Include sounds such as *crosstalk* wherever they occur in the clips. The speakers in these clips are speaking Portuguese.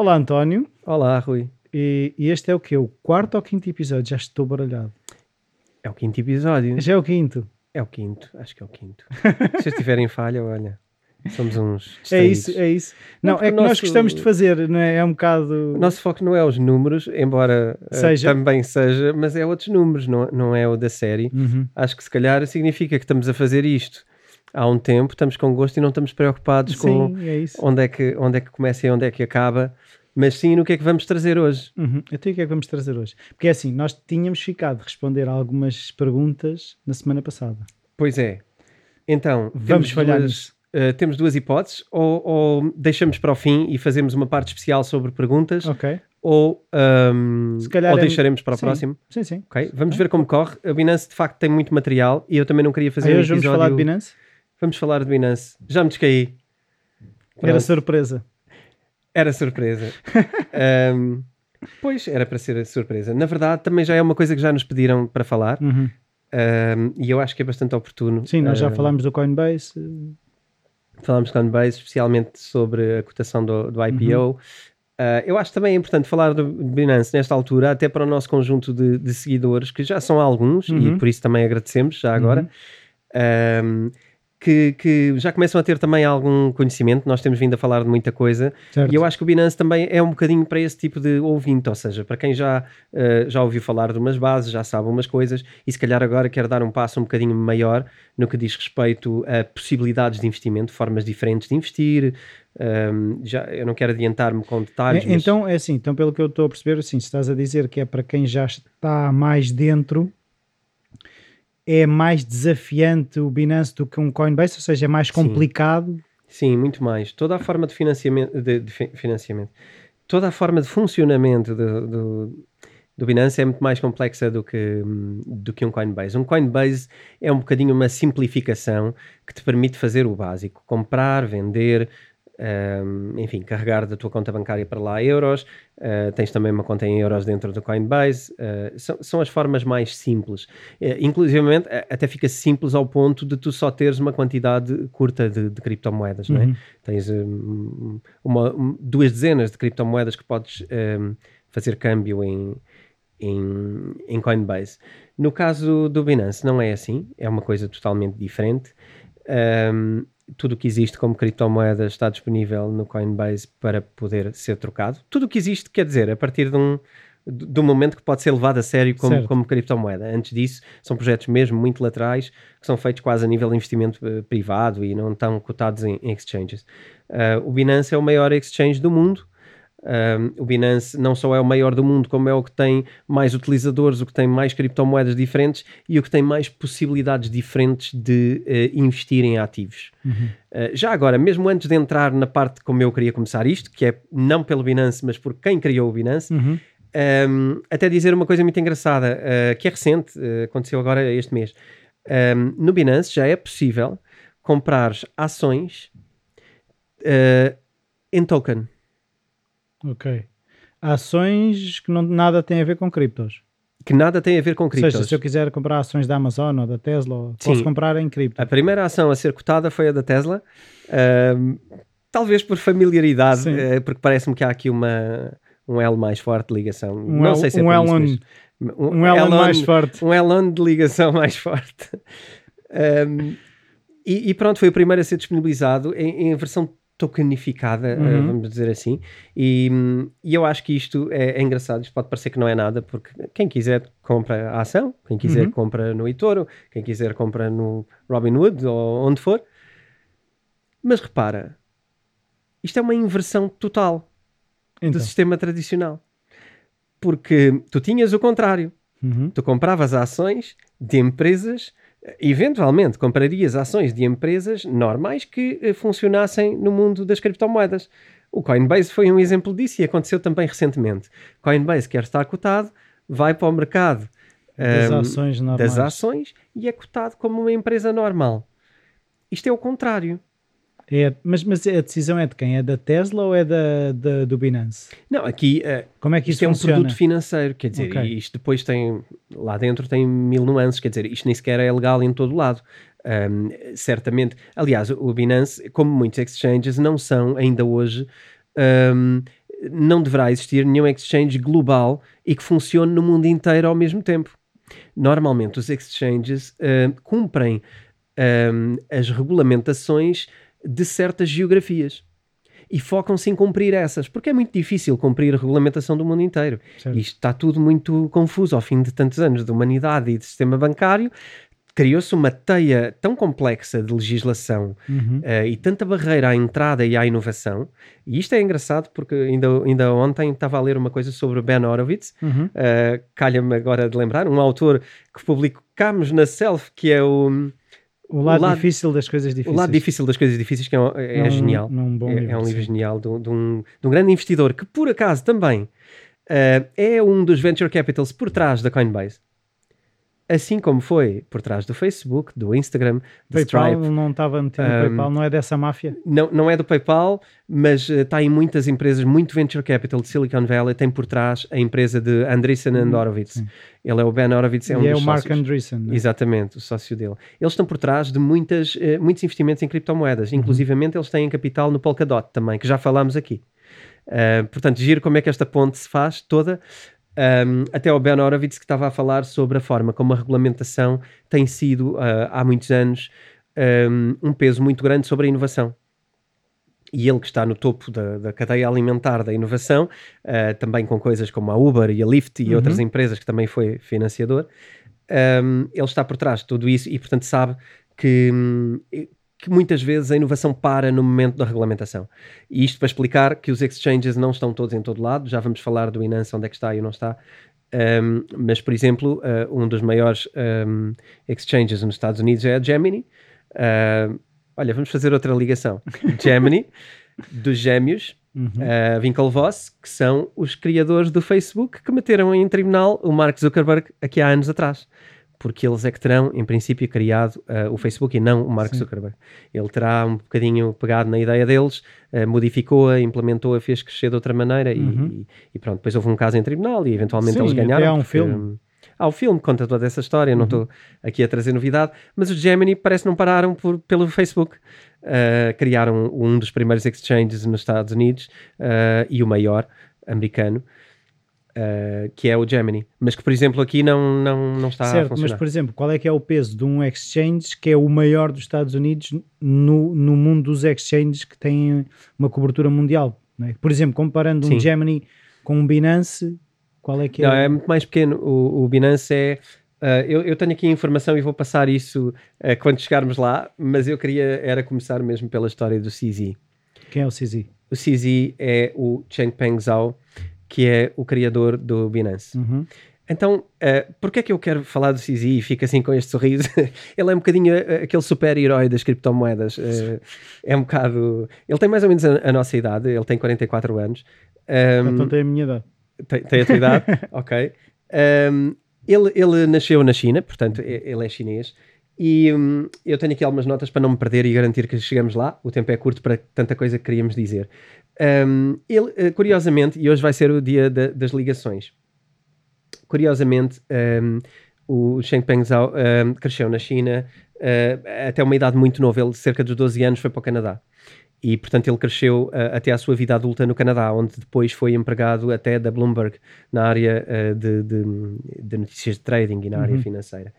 Olá, António. Olá, Rui. E, e este é o que? O quarto ou quinto episódio? Já estou baralhado. É o quinto episódio. Já é o quinto. É o quinto, acho que é o quinto. Se eu estiver em falha, olha, somos uns. É isso, é isso. Não, porque é que o nós nosso- gostamos de fazer, não é? É um bocado. O nosso foco não é os números, embora eh, Seja. também seja, mas é outros números, não, não é o da série. Uhum. Acho que se calhar significa que estamos a fazer isto há um tempo, estamos com gosto e não estamos preocupados com Sim, é isso. onde é, que, onde é que começa e onde é que acaba, mas sim no que é que vamos trazer hoje. Uhum. Então, o que é que vamos trazer hoje? Porque é assim, nós tínhamos ficado de responder a algumas perguntas na semana passada. Pois é. Então, Vamos falhar duas, eh, temos duas hipóteses, ou, ou deixamos para o fim e fazemos uma parte especial sobre perguntas, Ok? ou, Se calhar ou é- deixaremos para o Sim. próximo. Sim, sim. Ok, Vamos ver como corre. A Binance de facto tem muito material e eu também não queria fazer Aí um hoje vamos episódio. falar de Binance? Vamos falar de Binance. Já me descaí. Era Pronto. surpresa. Era surpresa. *laughs* Ahm, pois, era para ser surpresa. Na verdade, também já é uma coisa que já nos pediram para falar Uhum. ahm, e eu acho que é bastante oportuno. Sim, nós já ahm, falámos do Coinbase. Falámos de Coinbase, especialmente sobre a cotação do, do IPO. Uhum. Uh, eu acho também importante falar do Binance nesta altura, até para o nosso conjunto de, de seguidores, que já são alguns, Uhum. e por isso também agradecemos já agora, um, que, que já começam a ter também algum conhecimento. Nós temos vindo a falar de muita coisa, Certo. e eu acho que o Binance também é um bocadinho para esse tipo de ouvinte, ou seja, para quem já, uh, já ouviu falar de umas bases, já sabe umas coisas, e se calhar agora quer dar um passo um bocadinho maior no que diz respeito a possibilidades de investimento, formas diferentes de investir. Um, já, eu não quero adiantar-me com detalhes, É, mas- Então, é assim, então pelo que eu estou a perceber, assim, se estás a dizer que é para quem já está mais dentro, é mais desafiante o Binance do que um Coinbase, ou seja, é mais complicado. Sim, muito mais. Toda a forma de financiamento, de, de fi- financiamento, toda a forma de funcionamento do, do, do Binance é muito mais complexa do que, do que um Coinbase. Um Coinbase é um bocadinho uma simplificação que te permite fazer o básico: comprar, vender. Hum, enfim, carregar da tua conta bancária para lá euros, uh, tens também uma conta em euros dentro do Coinbase, uh, são, são as formas mais simples. Uh, inclusivamente, a- até fica simples ao ponto de tu só teres uma quantidade curta de, de criptomoedas, não é? Uhum. Tens um, uma, um- duas dezenas de criptomoedas que podes um, fazer câmbio em, em, em Coinbase. No caso do Binance, não é assim, é uma coisa totalmente diferente. Um, tudo o que existe como criptomoeda está disponível no Coinbase para poder ser trocado. Tudo o que existe, quer dizer, a partir de um, um momento que pode ser levado a sério como, Certo. como criptomoeda. Antes disso, são projetos mesmo muito laterais que são feitos quase a nível de investimento eh, privado e não estão cotados em, exchanges. Ah, o Binance é o maior exchange do mundo. Um, o Binance não só é o maior do mundo, como é o que tem mais utilizadores, o que tem mais criptomoedas diferentes e o que tem mais possibilidades diferentes de eh, investir em ativos. Uhum. Uh, já agora, mesmo antes de entrar na parte como eu queria começar isto, que é não pelo Binance, mas por quem criou o Binance, Uhum. um, até dizer uma coisa muito engraçada, uh, que é recente, uh, aconteceu agora este mês. Um, no Binance já é possível comprar ações uh, em token. Ok. Ações que não, nada têm a ver com criptos. que nada tem a ver com Ou criptos. seja, se eu quiser comprar ações da Amazon ou da Tesla, ou posso Sim. comprar em cripto. A primeira ação a ser cotada foi a da Tesla, ahm, talvez por familiaridade, Sim. eh, porque parece-me que há aqui uma, um elo mais forte de ligação. Um Não El- sei se é um por isso, Elon- mas- Um Elon mais forte. um Elon de ligação *laughs* mais forte. Um, e, e pronto, foi o primeiro a ser disponibilizado em, em versão tokenificada, uh, Uhum. vamos dizer assim. E, e eu acho que isto é, é engraçado. Isto pode parecer que não é nada, porque quem quiser compra a ação, quem quiser Uhum. compra no eToro, quem quiser compra no Robinhood ou onde for. Mas repara, isto é uma inversão total Então. do sistema tradicional. Porque tu tinhas o contrário. Uhum. Tu compravas ações de empresas, eventualmente comprarias ações de empresas normais que eh, funcionassem no mundo das criptomoedas. O Coinbase foi um exemplo disso e aconteceu também recentemente. Coinbase quer estar cotado, vai para o mercado Das um, ações normais. das ações e é cotado como uma empresa normal. Isto é o contrário. É, mas, mas a decisão é de quem? É da Tesla ou é da, da- do Binance? Não, aqui uh, Como é que isto isso é um produto financeiro, quer dizer, Ok. e isto depois tem, lá dentro tem mil nuances, quer dizer, isto nem sequer é legal em todo lado. Um, certamente, aliás, o Binance, como muitos exchanges, não são ainda hoje, um, não deverá existir nenhum exchange global e que funcione no mundo inteiro ao mesmo tempo. Normalmente, os exchanges um, cumprem um, as regulamentações de certas geografias e focam-se em cumprir essas, porque é muito difícil cumprir a regulamentação do mundo inteiro. Certo. Isto está tudo muito confuso ao fim de tantos anos de humanidade e de sistema bancário. Criou-se uma teia tão complexa de legislação Uhum. eh, e tanta barreira à entrada e à inovação. E isto é engraçado porque ainda, ainda ontem estava a ler uma coisa sobre o Ben Horowitz, Uhum. uh, calha-me agora de lembrar, um autor que publicámos na Self, que é o, O lado, lado- difícil das coisas o difíceis. lado difícil das coisas difíceis, que é, um- é- é um- genial. num bom é, livro, é um sim. livro genial de, um- de um, de um grande investidor que, por acaso, também uh, é um dos venture capitals por trás da Coinbase. Assim como foi por trás do Facebook, do Instagram, do PayPal Stripe. não estava metido no Um, PayPal, não é dessa máfia? Não, não é do PayPal, mas uh, está em muitas empresas, muito venture capital de Silicon Valley, tem por trás a empresa de Andreessen and Uhum, Horowitz. sim. Ele é o Ben Horowitz, é um e é dos o Mark sócios. Andreessen. né? Exatamente, o sócio dele. Eles estão por trás de muitas, eh, muitos investimentos em criptomoedas. Inclusivamente, eles têm capital no Polkadot também, que já falámos aqui. Ah, portanto, giro como é que esta ponte se faz toda. Um, até o Ben Horowitz que estava a falar sobre a forma como a regulamentação tem sido ah, há muitos anos um, um peso muito grande sobre a inovação. E ele que está no topo da, da cadeia alimentar da inovação, ah, também com coisas como a Uber e a Lyft e Uhum. outras empresas que também foi financiador, um, ele está por trás de tudo isso e, portanto, sabe que, hum, que muitas vezes a inovação para no momento da regulamentação. E isto para explicar que os exchanges não estão todos em todo lado, já vamos falar do Binance, onde é que está e não está. Um, mas, por exemplo, uh, um dos maiores um, exchanges nos Estados Unidos é a Gemini. Uh, olha, vamos fazer outra ligação. *laughs* Gemini, dos gêmeos, Uhum. uh, Winklevoss, que são os criadores do Facebook que meteram em tribunal o Mark Zuckerberg aqui há anos atrás. Porque eles é que terão, em princípio, criado uh, o Facebook e não o Mark Sim. Zuckerberg. Ele terá um bocadinho pegado na ideia deles, uh, modificou-a, implementou-a, fez crescer de outra maneira e- Uhum. e, e pronto. Depois houve um caso em tribunal e eventualmente Sim, eles ganharam. há um porque, filme. hum, Há o filme que conta toda essa história, não Uhum. estou aqui a trazer novidade, mas os Gemini parece que não pararam por, pelo Facebook. Uh, criaram um dos primeiros exchanges nos Estados Unidos e o maior americano, uh, que é o Gemini, mas que, por exemplo, aqui não, não, não está a certo, funcionar. mas por exemplo, qual é que é o peso de um exchange que é o maior dos Estados Unidos no, no mundo dos exchanges que têm uma cobertura mundial? é? Por exemplo, comparando um Sim. Gemini com um Binance, qual é que é? Não, é muito mais pequeno. O, o Binance é. uh, eu, eu tenho aqui a informação e vou passar isso uh, quando chegarmos lá, mas eu queria era começar mesmo pela história do CZ. Quem é o CZ? O CZ é o Changpeng Zhao, que é o criador do Binance. Uhum. Então, uh, porquê é que eu quero falar do CZ e fico assim com este sorriso? *laughs* ele é um bocadinho uh, aquele super-herói das criptomoedas. Uh, é um bocado... Ele tem mais ou menos a, a nossa idade, ele tem 44 anos. Um, Então tem a minha idade. tem, tem a tua idade, *laughs* ok. Um, ele, ele nasceu na China, portanto, ele é chinês. E hum, eu tenho aqui algumas notas para não me perder e garantir que chegamos lá. O tempo é curto para tanta coisa que queríamos dizer. Um, ele, eh, curiosamente, e hoje vai ser o dia da- das ligações. Curiosamente, um, o Chengpeng Zhao um, cresceu na China uh, até uma idade muito nova. Ele, cerca dos 12 anos, foi para o Canadá. E, portanto, ele cresceu uh, até à sua vida adulta no Canadá, onde depois foi empregado até da Bloomberg na área uh, de, de, de notícias de trading e na área Uhum. financeira.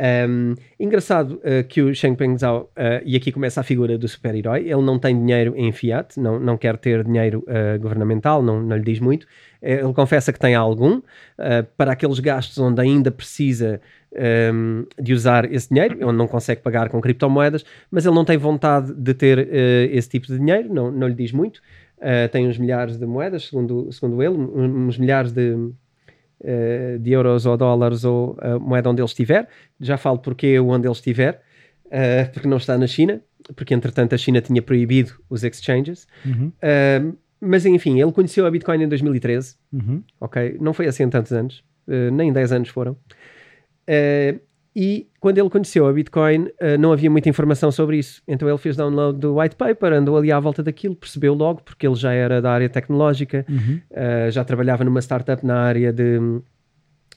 Um, engraçado uh, que o Chengpeng Zhao, uh, e aqui começa a figura do super-herói, ele não tem dinheiro em fiat, não, não quer ter dinheiro uh, governamental, não, não lhe diz muito. Eh, Ele confessa que tem algum, para aqueles gastos onde ainda precisa um, de usar esse dinheiro, onde não consegue pagar com criptomoedas, mas ele não tem vontade de ter esse tipo de dinheiro, não, não lhe diz muito. Tem uns milhares de moedas, segundo, segundo ele, uns milhares de, uh, de euros ou dólares ou a moeda onde ele estiver. Já falo porque onde ele estiver, uh, porque não está na China, porque entretanto a China tinha proibido os exchanges. Uhum. Um, mas enfim, ele conheceu a Bitcoin em 2013, Uhum. ok? Não foi assim tantos anos, eh, nem 10 anos foram. Eh, e quando ele conheceu a Bitcoin, eh, não havia muita informação sobre isso. Então ele fez download do white paper, andou ali à volta daquilo, percebeu logo, porque ele já era da área tecnológica, Uhum. Uh, já trabalhava numa startup na área de,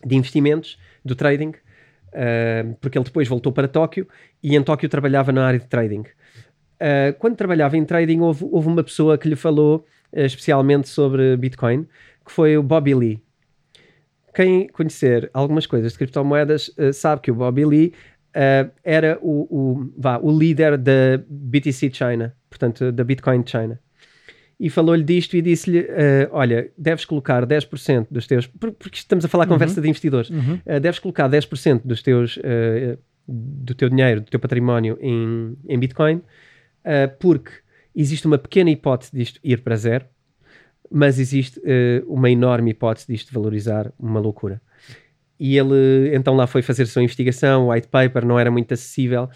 de investimentos, do trading, uh, porque ele depois voltou para Tóquio e em Tóquio trabalhava na área de trading. Quando trabalhava em trading, houve, houve uma pessoa que lhe falou especialmente sobre Bitcoin, que foi o Bobby Lee. Quem conhecer algumas coisas de criptomoedas uh, sabe que o Bobby Lee uh, era o, o, vá, o líder da BTC China, portanto, da Bitcoin China e falou-lhe disto e disse-lhe: uh, Olha, deves colocar 10% dos teus. por- Porque estamos a falar Uhum. conversa de investidores, Uhum. uh, deves colocar 10% dos teus, do teu dinheiro, do teu património em, em Bitcoin, porque existe uma pequena hipótese disto ir para zero, mas existe uh, uma enorme hipótese disto valorizar uma loucura. E ele então lá foi fazer a sua investigação, o white paper não era muito acessível,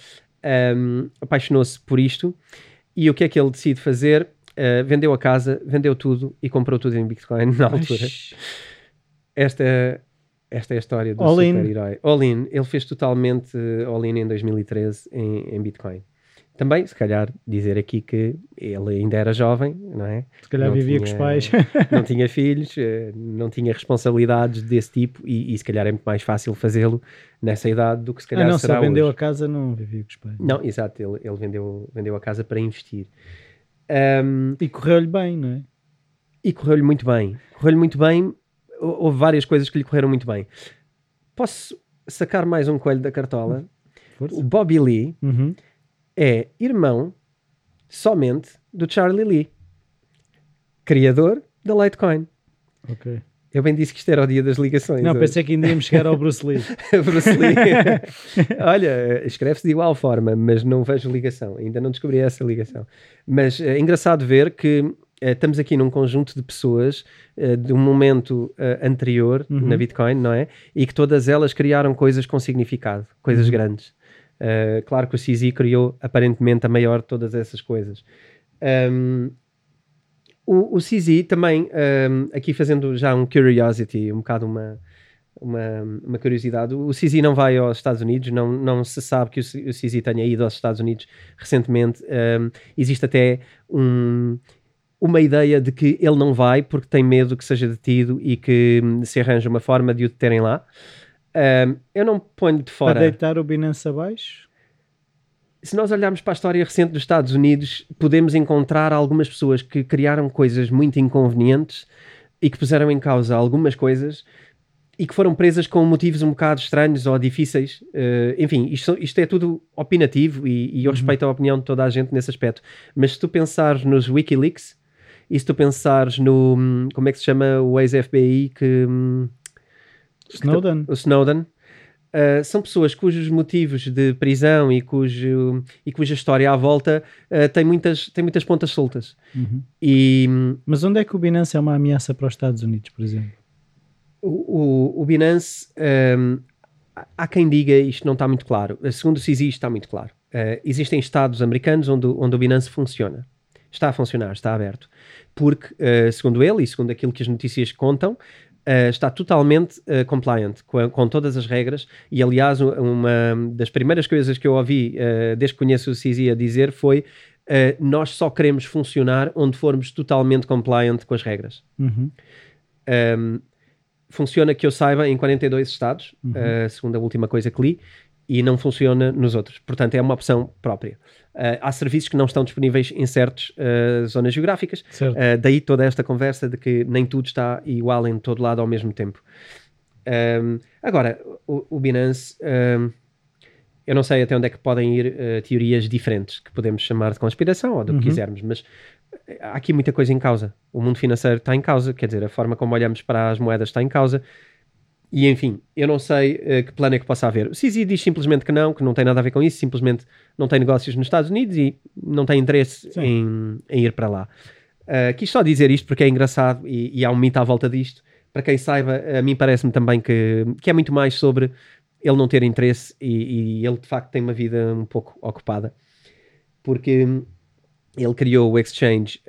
um, apaixonou-se por isto. E o que é que ele decide fazer? Uh, vendeu a casa, vendeu tudo e comprou tudo em Bitcoin na altura. Esta, esta é a história do super-herói. All in. Ele fez totalmente uh, all in em 2013 em, em Bitcoin. Também, se calhar, dizer aqui que ele ainda era jovem, não é? Se calhar Não vivia com os tinha- pais. *laughs* Não tinha filhos, eh, não tinha responsabilidades desse tipo e, e se calhar é muito mais fácil fazê-lo nessa idade do que se calhar Ah, não, será só vendeu hoje. a casa, não vivia com os pais. Não, exato, ele, ele vendeu, vendeu a casa para investir. Ahm, E correu-lhe bem, não é? e correu-lhe muito bem. Correu-lhe muito bem. Hou- Houve várias coisas que lhe correram muito bem. Posso sacar mais um coelho da cartola? O Força. Bobby Lee Uhum. É irmão somente do Charlie Lee, criador da Litecoin. Ok. Eu bem disse que isto era o dia das ligações. Não, hoje. pensei que ainda íamos chegar ao Bruce Lee. *laughs* Bruce Lee. *laughs* Olha, escreve-se de igual forma, mas não vejo ligação. Ainda não descobri essa ligação. Mas é engraçado ver que eh, estamos aqui num conjunto de pessoas eh, de um momento eh, anterior Uhum. na Bitcoin, não é? E que todas elas criaram coisas com significado, coisas Uhum. grandes. Eh, claro que o CZ criou aparentemente a maior de todas essas coisas. Um, o, o CZ também, um, aqui fazendo já um curiosity, um bocado uma, uma, uma curiosidade, o CZ não vai aos Estados Unidos, não, não se sabe que o, o CZ tenha ido aos Estados Unidos recentemente. Um, existe até um- uma ideia de que ele não vai porque tem medo que seja detido e que se arranja uma forma de o deterem lá. Um, eu não ponho de Para fora deitar o Binance abaixo? se nós olharmos para a história recente dos Estados Unidos, podemos encontrar algumas pessoas que criaram coisas muito inconvenientes e que puseram em causa algumas coisas e que foram presas com motivos um bocado estranhos ou difíceis. Eh, enfim, isto, isto é tudo opinativo e, e eu Uhum. respeito a opinião de toda a gente nesse aspecto. Mas se tu pensares nos Wikileaks e se tu pensares no. hum, Como é que se chama o ex-FBI que. Snowden? o Snowden, uh, são pessoas cujos motivos de prisão e, cujo, e cuja história à volta uh, tem, muitas, tem muitas pontas soltas. Uhum. E Mas onde é que o Binance é uma ameaça para os Estados Unidos, por exemplo? o, o, o Binance, um, há- quem diga isto não está muito claro. Segundo o CISI, isto está muito claro. Uh, existem estados americanos onde, o- onde o Binance funciona. Está a funcionar, está aberto. Porque, segundo ele e segundo aquilo que as notícias contam, uh, está totalmente uh, compliant com, a- com todas as regras. E, aliás, uma das primeiras coisas que eu ouvi uh, desde que conheço o CISI a dizer foi nós só queremos funcionar onde formos totalmente compliant com as regras. Uhum. Um, funciona que eu saiba em 42 estados, Uhum. uh, segundo a última coisa que li, e não funciona nos outros. Portanto, é uma opção própria. Uh, há serviços que não estão disponíveis em certas uh, zonas geográficas. Uh, daí toda esta conversa de que nem tudo está igual em todo lado ao mesmo tempo. Um, agora, o, o Binance, um, eu não sei até onde é que podem ir teorias diferentes, que podemos chamar de conspiração ou do Uhum. que quisermos, mas há aqui muita coisa em causa. O mundo financeiro está em causa, quer dizer, a forma como olhamos para as moedas está em causa. E enfim, eu não sei eh, que plano é que possa haver. O CISI diz simplesmente que não, que não tem nada a ver com isso, simplesmente não tem negócios nos Estados Unidos e não tem interesse em, em ir para lá. Uh, quis só dizer isto porque é engraçado e, e há um mito à volta disto. Para quem saiba, a mim parece-me também que, que é muito mais sobre ele não ter interesse e, e ele de facto tem uma vida um pouco ocupada. Porque ele criou o exchange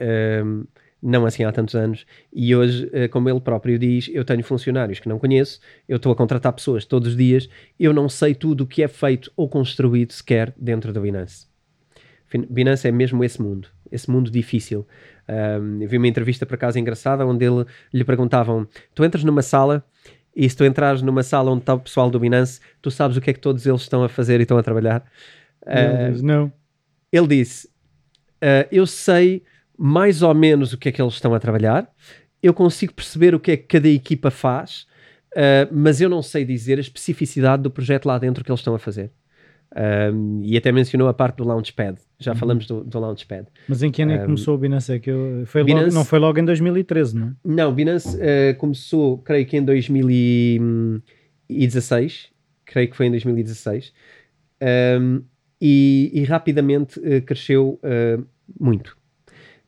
um, não assim há tantos anos, e hoje, eh, como ele próprio diz, eu tenho funcionários que não conheço, eu estou a contratar pessoas todos os dias, eu não sei tudo o que é feito ou construído sequer dentro da Binance. Binance é mesmo esse mundo, esse mundo difícil. Um, eu vi uma entrevista por acaso engraçada onde ele, lhe perguntavam: Tu entras numa sala e se tu entrares numa sala onde está o pessoal do Binance, tu sabes o que é que todos eles estão a fazer e estão a trabalhar? Ele uh, não. Ele disse: uh, Eu sei mais ou menos o que é que eles estão a trabalhar, eu consigo perceber o que é que cada equipa faz, uh, mas eu não sei dizer a especificidade do projeto lá dentro que eles estão a fazer. Um, e até mencionou a parte do Launchpad. Já uhum. falamos do, do Launchpad. Mas em que ano é que começou o Binance? É que eu, foi Binance, logo, não foi logo em 2013, não é? Não, Binance uh, começou, creio que em 2016. Creio que foi em 2016. Um, e, e, rapidamente uh, cresceu uh, muito.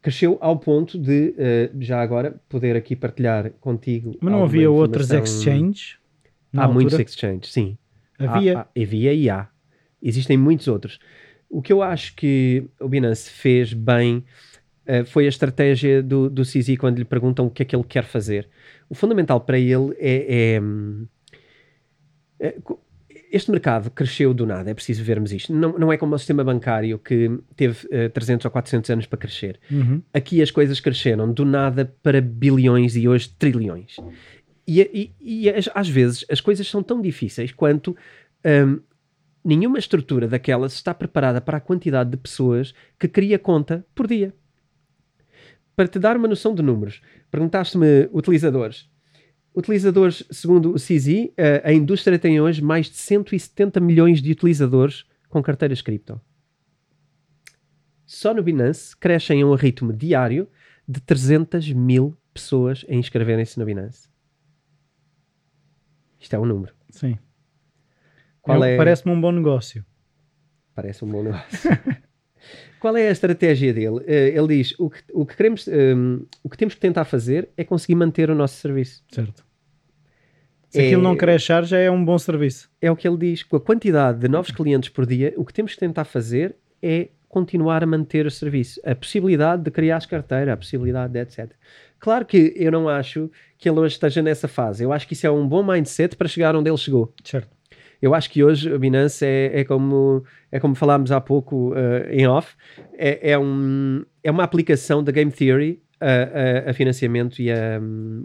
Cresceu ao ponto de, já agora, poder aqui partilhar contigo. Mas não havia outros exchanges? Há altura? muitos exchanges, sim. Havia? Há, há, havia e há. Existem muitos outros. O que eu acho que o Binance fez bem uh, foi a estratégia do, do CZ quando lhe perguntam o que é que ele quer fazer. O fundamental para ele é, é, é este mercado cresceu do nada, é preciso vermos isto. Não, não é como o sistema bancário que teve uh, eh, 300 ou 400 anos para crescer. Uhum. Aqui as coisas cresceram do nada para bilhões e hoje trilhões. E, e, e às vezes as coisas são tão difíceis quanto um, nenhuma estrutura daquelas está preparada para a quantidade de pessoas que cria conta por dia. Para te dar uma noção de números, perguntaste-me utilizadores. Utilizadores, segundo o CZ, eh, a indústria tem hoje mais de 170 milhões de utilizadores com carteiras cripto. Só no Binance crescem a um ritmo diário de 300 mil pessoas a inscreverem-se no Binance. Isto é um número. Sim. Qual é... Parece-me um bom negócio. Parece um bom negócio. *laughs* Qual é a estratégia dele? Eh, ele diz: o que, o que queremos, um, ehm, o que temos que tentar fazer é conseguir manter o nosso serviço. Certo. Se é, aquilo não crescer, já é um bom serviço. É o que ele diz. Com a quantidade de novos clientes por dia, o que temos que tentar fazer é continuar a manter o serviço. A possibilidade de criar as carteiras, a possibilidade de etc. Claro que eu não acho que ele hoje esteja nessa fase. Eu acho que isso é um bom mindset para chegar onde ele chegou. Certo. Eu acho que hoje a Binance é, é como, é como falámos há pouco uh, em off, é, é, um, é uma aplicação da Game Theory a, a, a, financiamento e a,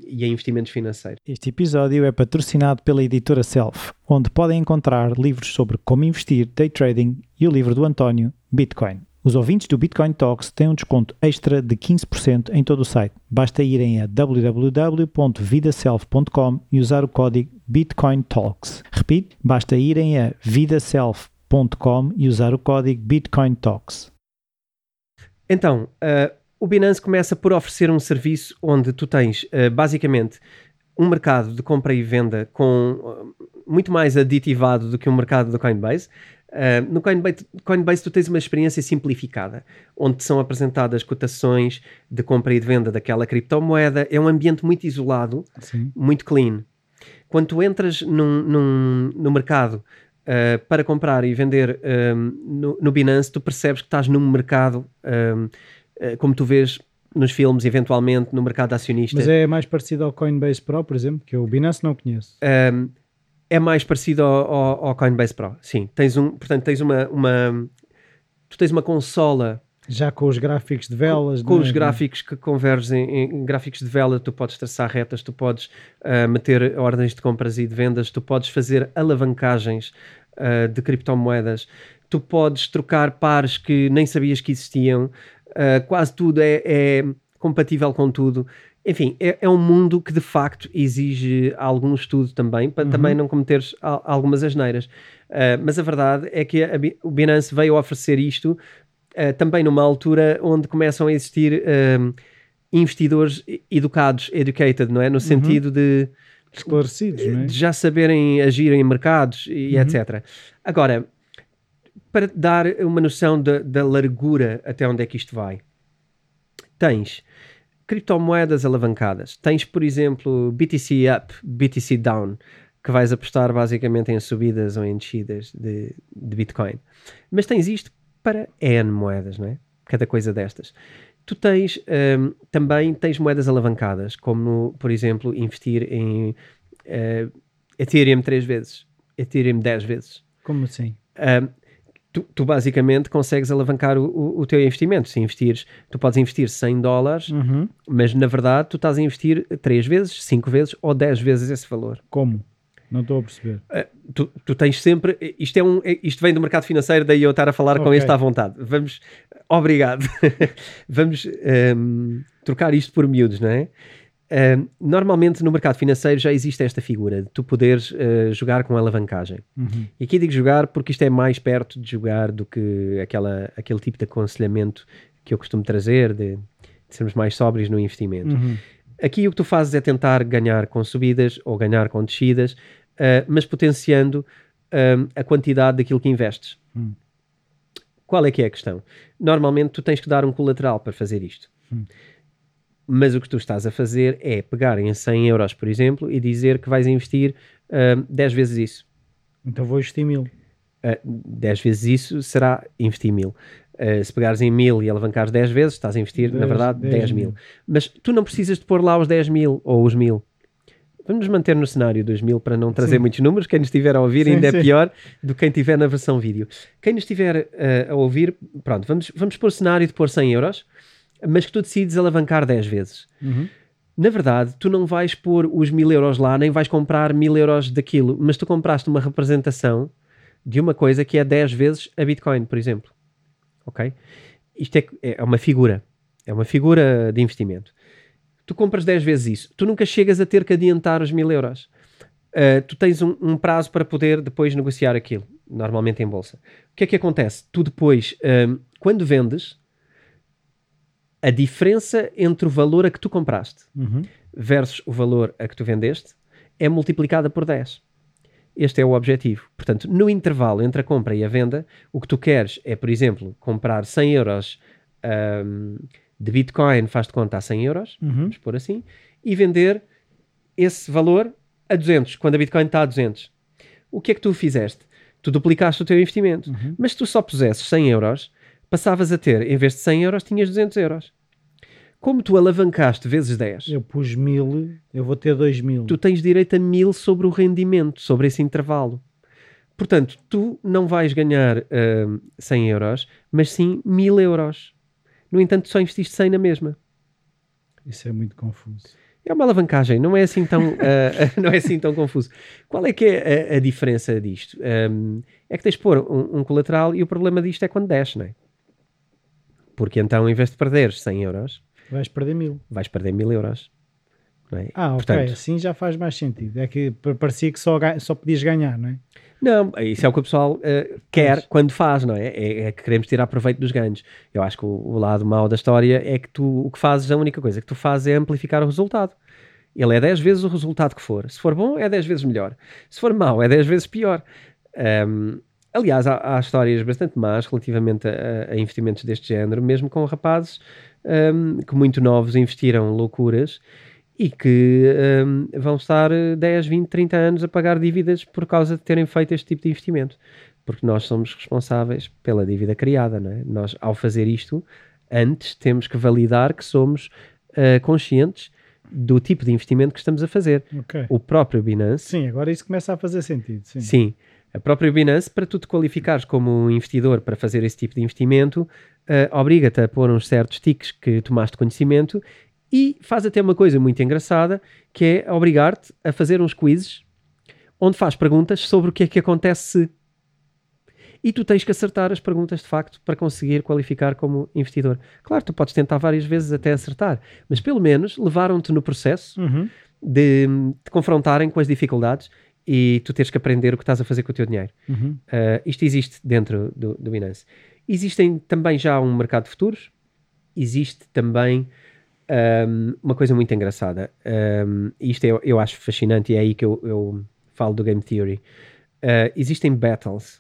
e a investimentos financeiros. Este episódio é patrocinado pela editora Self, onde podem encontrar livros sobre como investir, day trading e o livro do António, Bitcoin. Os ouvintes do Bitcoin Talks têm um desconto extra de 15% em todo o site. Basta irem a www.vidaself.com e usar o código Bitcoin Talks. Repito, basta irem a vidaself.com e usar o código Bitcoin Talks. Então, uh, o Binance começa por oferecer um serviço onde tu tens uh, basicamente um mercado de compra e venda com uh, muito mais aditivado do que o um mercado do Coinbase. Uh, no Coinbase, Coinbase tu tens uma experiência simplificada, onde são apresentadas cotações de compra e de venda daquela criptomoeda. É um ambiente muito isolado, Sim. muito clean. Quando tu entras num, num, no mercado uh, para comprar e vender um, no, no, Binance, tu percebes que estás num mercado, um, como tu vês nos filmes, eventualmente, no mercado acionista. Mas é mais parecido ao Coinbase Pro, por exemplo, que eu o Binance não conheço. Um, é mais parecido ao, ao, ao, Coinbase Pro. Sim, tens um, portanto, tens uma, uma tu tens uma consola já com os gráficos de velas, com, com os gráficos que convergem em, em, gráficos de vela, tu podes traçar retas, tu podes uh, meter ordens de compras e de vendas, tu podes fazer alavancagens uh, de criptomoedas, tu podes trocar pares que nem sabias que existiam, uh, quase tudo é, é compatível com tudo. Enfim, é, é, um mundo que de facto exige algum estudo também, para uhum. também não cometeres algumas asneiras. Uh, mas a verdade é que a, o Binance veio oferecer isto uh, também numa altura onde começam a existir investidores educados, educated, não é? No uhum. sentido de esclarecidos, é? de já saberem agir em mercados e uhum. etc. Agora, para dar uma noção da, da largura até onde é que isto vai, tens criptomoedas alavancadas. Tens, por exemplo, BTC Up, BTC Down, que vais apostar basicamente em subidas ou em descidas de, de Bitcoin. Mas tens isto para N moedas, não é? Cada coisa destas. Tu tens um, também tens moedas alavancadas, como por exemplo investir em uh, Ethereum 3 vezes, Ethereum 10 vezes. Como assim? Um, tu, tu, basicamente consegues alavancar o, o, o, teu investimento. Se investires, tu podes investir 100 dólares, uhum. mas na verdade tu estás a investir 3 vezes, 5 vezes ou 10 vezes esse valor. Como? Não estou a perceber. Uh, tu, tu, tens sempre. Isto, é um, isto vem do mercado financeiro, daí eu estar a falar okay. com este à vontade. Vamos. Obrigado. *laughs* Vamos um, ehm, trocar isto por miúdos, não é? Uh, normalmente no mercado financeiro já existe esta figura de tu poderes uh, jogar com alavancagem. Uhum. E aqui digo jogar porque isto é mais perto de jogar do que aquela, aquele tipo de aconselhamento que eu costumo trazer, de, de sermos mais sóbrios no investimento. Uhum. Aqui o que tu fazes é tentar ganhar com subidas ou ganhar com descidas, uh, mas potenciando a quantidade daquilo que investes. Uhum. Qual é que é a questão? Normalmente tu tens que dar um colateral para fazer isto. Hum. Mas o que tu estás a fazer é pegar em 100 euros, por exemplo, e dizer que vais investir uh, 10 vezes isso. Então vou investir mil. Uh, 10 vezes isso será investir mil. Uh, se pegares em mil e alavancares 10 vezes, estás a investir, 10, na verdade, 10, 10 mil. mil. Mas tu não precisas de pôr lá os 10 mil ou os mil. Vamos nos manter no cenário 2000 para não trazer sim. muitos números. Quem nos estiver a ouvir sim, ainda é sim. é pior do que quem estiver na versão vídeo. Quem nos estiver uh, a ouvir, pronto, vamos, vamos pôr o cenário de pôr 100 euros, mas que tu decides alavancar 10 vezes. Uhum. Na verdade, tu não vais pôr os 1000 euros lá, nem vais comprar 1000 euros daquilo, mas tu compraste uma representação de uma coisa que é 10 vezes a Bitcoin, por exemplo. Ok? Isto é, é uma figura. É uma figura de investimento tu compras 10 vezes isso, tu nunca chegas a ter que adiantar os mil euros. Uh, tu tens um, um, prazo para poder depois negociar aquilo, normalmente em bolsa. O que é que acontece? Tu depois, uh, quando vendes, a diferença entre o valor a que tu compraste uhum. versus o valor a que tu vendeste é multiplicada por 10. Este é o objetivo. Portanto, no intervalo entre a compra e a venda, o que tu queres é, por exemplo, comprar 100 euros. Um, de Bitcoin faz de conta a 100 euros, uhum. vamos pôr assim, e vender esse valor a 200, quando a Bitcoin está a 200. O que é que tu fizeste? Tu duplicaste o teu investimento. Uhum. Mas se tu só pusesses 100 euros, passavas a ter, em vez de 100 euros, tinhas 200 euros. Como tu alavancaste vezes 10... Eu pus 1000, eu vou ter 2000. Tu tens direito a 1000 sobre o rendimento, sobre esse intervalo. Portanto, tu não vais ganhar uh, 100 euros, mas sim 1000 euros. No entanto, só investiste 100 na mesma. Isso é muito confuso. É uma alavancagem, não é assim tão, uh, *laughs* não é assim tão confuso. Qual é que é a, a diferença disto? Um, é que tens de pôr um, um, colateral e o problema disto é quando desce, não é? Porque então, em vez de perderes 100 euros... Vais perder mil. Vais perder mil euros. É? Ah, ok. Portanto, assim já faz mais sentido. É que parecia que só, só podias ganhar, não é? Não, isso é o que o pessoal uh, quer Mas... quando faz, não é? é? é? que queremos tirar proveito dos ganhos. Eu acho que o, o, lado mau da história é que tu o que fazes, a única coisa que tu fazes é amplificar o resultado. Ele é 10 vezes o resultado que for. Se for bom, é 10 vezes melhor. Se for mau, é 10 vezes pior. Um, aliás, há, há, histórias bastante más relativamente a, a, investimentos deste género, mesmo com rapazes um, que muito novos investiram loucuras e que um, vão estar 10, 20, 30 anos a pagar dívidas por causa de terem feito este tipo de investimento. Porque nós somos responsáveis pela dívida criada, não é? Nós, ao fazer isto, antes temos que validar que somos uh, conscientes do tipo de investimento que estamos a fazer. Okay. O próprio Binance. Sim, agora isso começa a fazer sentido. Sim. sim a própria Binance, para tu te qualificares como investidor para fazer esse tipo de investimento, uh, obriga-te a pôr uns certos tiques que tomaste conhecimento e faz até uma coisa muito engraçada, que é obrigar-te a fazer uns quizzes onde faz perguntas sobre o que é que acontece se. E tu tens que acertar as perguntas de facto para conseguir qualificar como investidor. Claro, tu podes tentar várias vezes até acertar, mas pelo menos levaram-te no processo uhum. de te confrontarem com as dificuldades e tu tens que aprender o que estás a fazer com o teu dinheiro. Uhum. Uh, isto existe dentro do, do Binance. Existem também já um mercado de futuros, existe também um, uma coisa muito engraçada. Um, isto eu, eu acho fascinante e é aí que eu, eu falo do Game Theory. Uh, existem battles.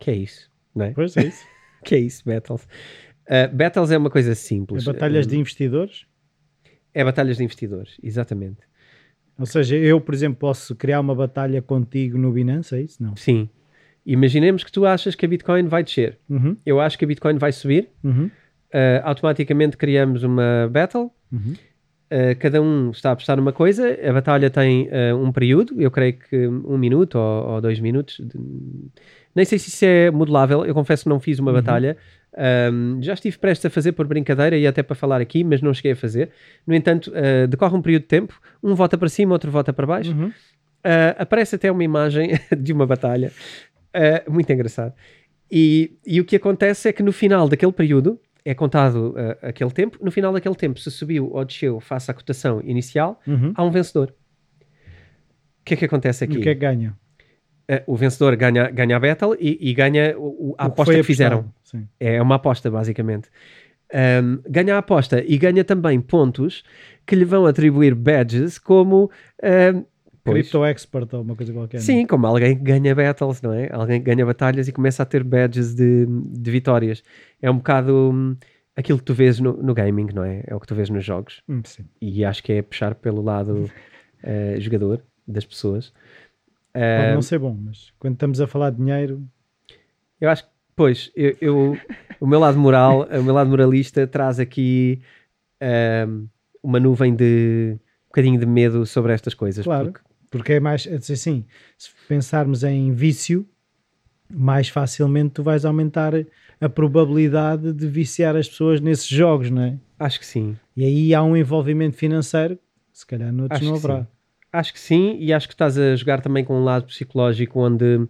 Que é isso? Não é? Pois é isso. *laughs* que é isso, battles? Uh, battles é uma coisa simples. É batalhas de investidores? É batalhas de investidores, exatamente. Ou seja, eu, por exemplo, posso criar uma batalha contigo no Binance, é isso? Não? Sim. Imaginemos que tu achas que a Bitcoin vai descer. Uhum. Eu acho que a Bitcoin vai subir. Uhum uh, automaticamente criamos uma battle. Uhum. Uh, cada um está a apostar numa coisa, a batalha tem uh, um período, eu creio que um minuto ou, ou dois minutos. Nem sei se isso é modulável, eu confesso que não fiz uma Uhum. batalha. Um, já estive prestes a fazer por brincadeira e até para falar aqui, mas não cheguei a fazer. No entanto, uh, decorre um período de tempo, um vota para cima, outro vota para baixo. Uhum. Uh, aparece até uma imagem *laughs* de uma batalha, uh, muito engraçado. E, e o que acontece é que no final daquele período, é contado aquele tempo, no final daquele tempo, se subiu ou desceu face à cotação inicial, Uhum. há um vencedor. O que é que acontece E aqui? o que é que ganha? Uh, o vencedor ganha, ganha a battle e, e ganha o- a O aposta foi que fizeram. Sim. É uma aposta, basicamente. Um, ganha a aposta e ganha também pontos que lhe vão atribuir badges como. um, Crypto Expert ou uma coisa qualquer. Sim, como alguém que ganha battles, não é? Alguém que ganha batalhas e começa a ter badges de, de vitórias. É um bocado hum, aquilo que tu vês no, no gaming, não é? É o que tu vês nos jogos. Hum, sim. E acho que é puxar pelo lado eh, jogador das pessoas. Pode não ser bom, mas quando estamos a falar de dinheiro, Eu acho que, pois, eu, eu- o meu lado moral, o meu lado moralista traz aqui ahm, uma nuvem de um bocadinho de medo sobre estas coisas. Claro. porque- porque é mais, é assim, se pensarmos em vício, mais facilmente tu vais aumentar a probabilidade de viciar as pessoas nesses jogos, não é? acho que sim. E aí há um envolvimento financeiro, se calhar noutros Acho não haverá. sim. Acho que sim, e acho que estás a jogar também com um lado psicológico onde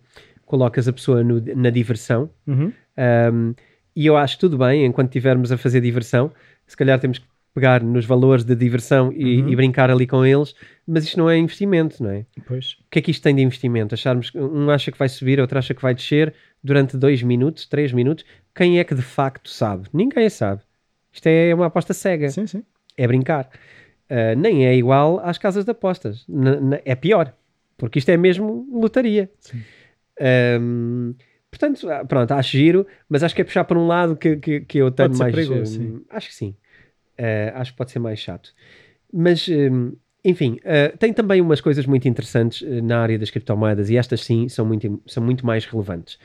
colocas a pessoa no- na diversão. Uhum. Um, e eu acho que tudo bem, enquanto estivermos a fazer diversão, se calhar temos que pegar nos valores de diversão e, Uhum. e brincar ali com eles, mas isto não é investimento, não é? Pois. O que é que isto tem de investimento? Acharmos que um acha que vai subir, outro acha que vai descer durante dois minutos, três minutos. Quem é que de facto sabe? Ninguém sabe. Isto é uma aposta cega, Sim, sim. é brincar. Uh, nem é igual às casas de apostas. N- n- é pior, porque isto é mesmo lotaria. Um, portanto, ah, pronto, acho giro, mas acho que é puxar para um lado que, que, que eu tenho mais. perigoso, sim. Acho que sim. Uh, acho que pode ser mais chato. Mas, hum, enfim, uh, tem também umas coisas muito interessantes uh, na área das criptomoedas e estas sim são muito, são muito mais relevantes.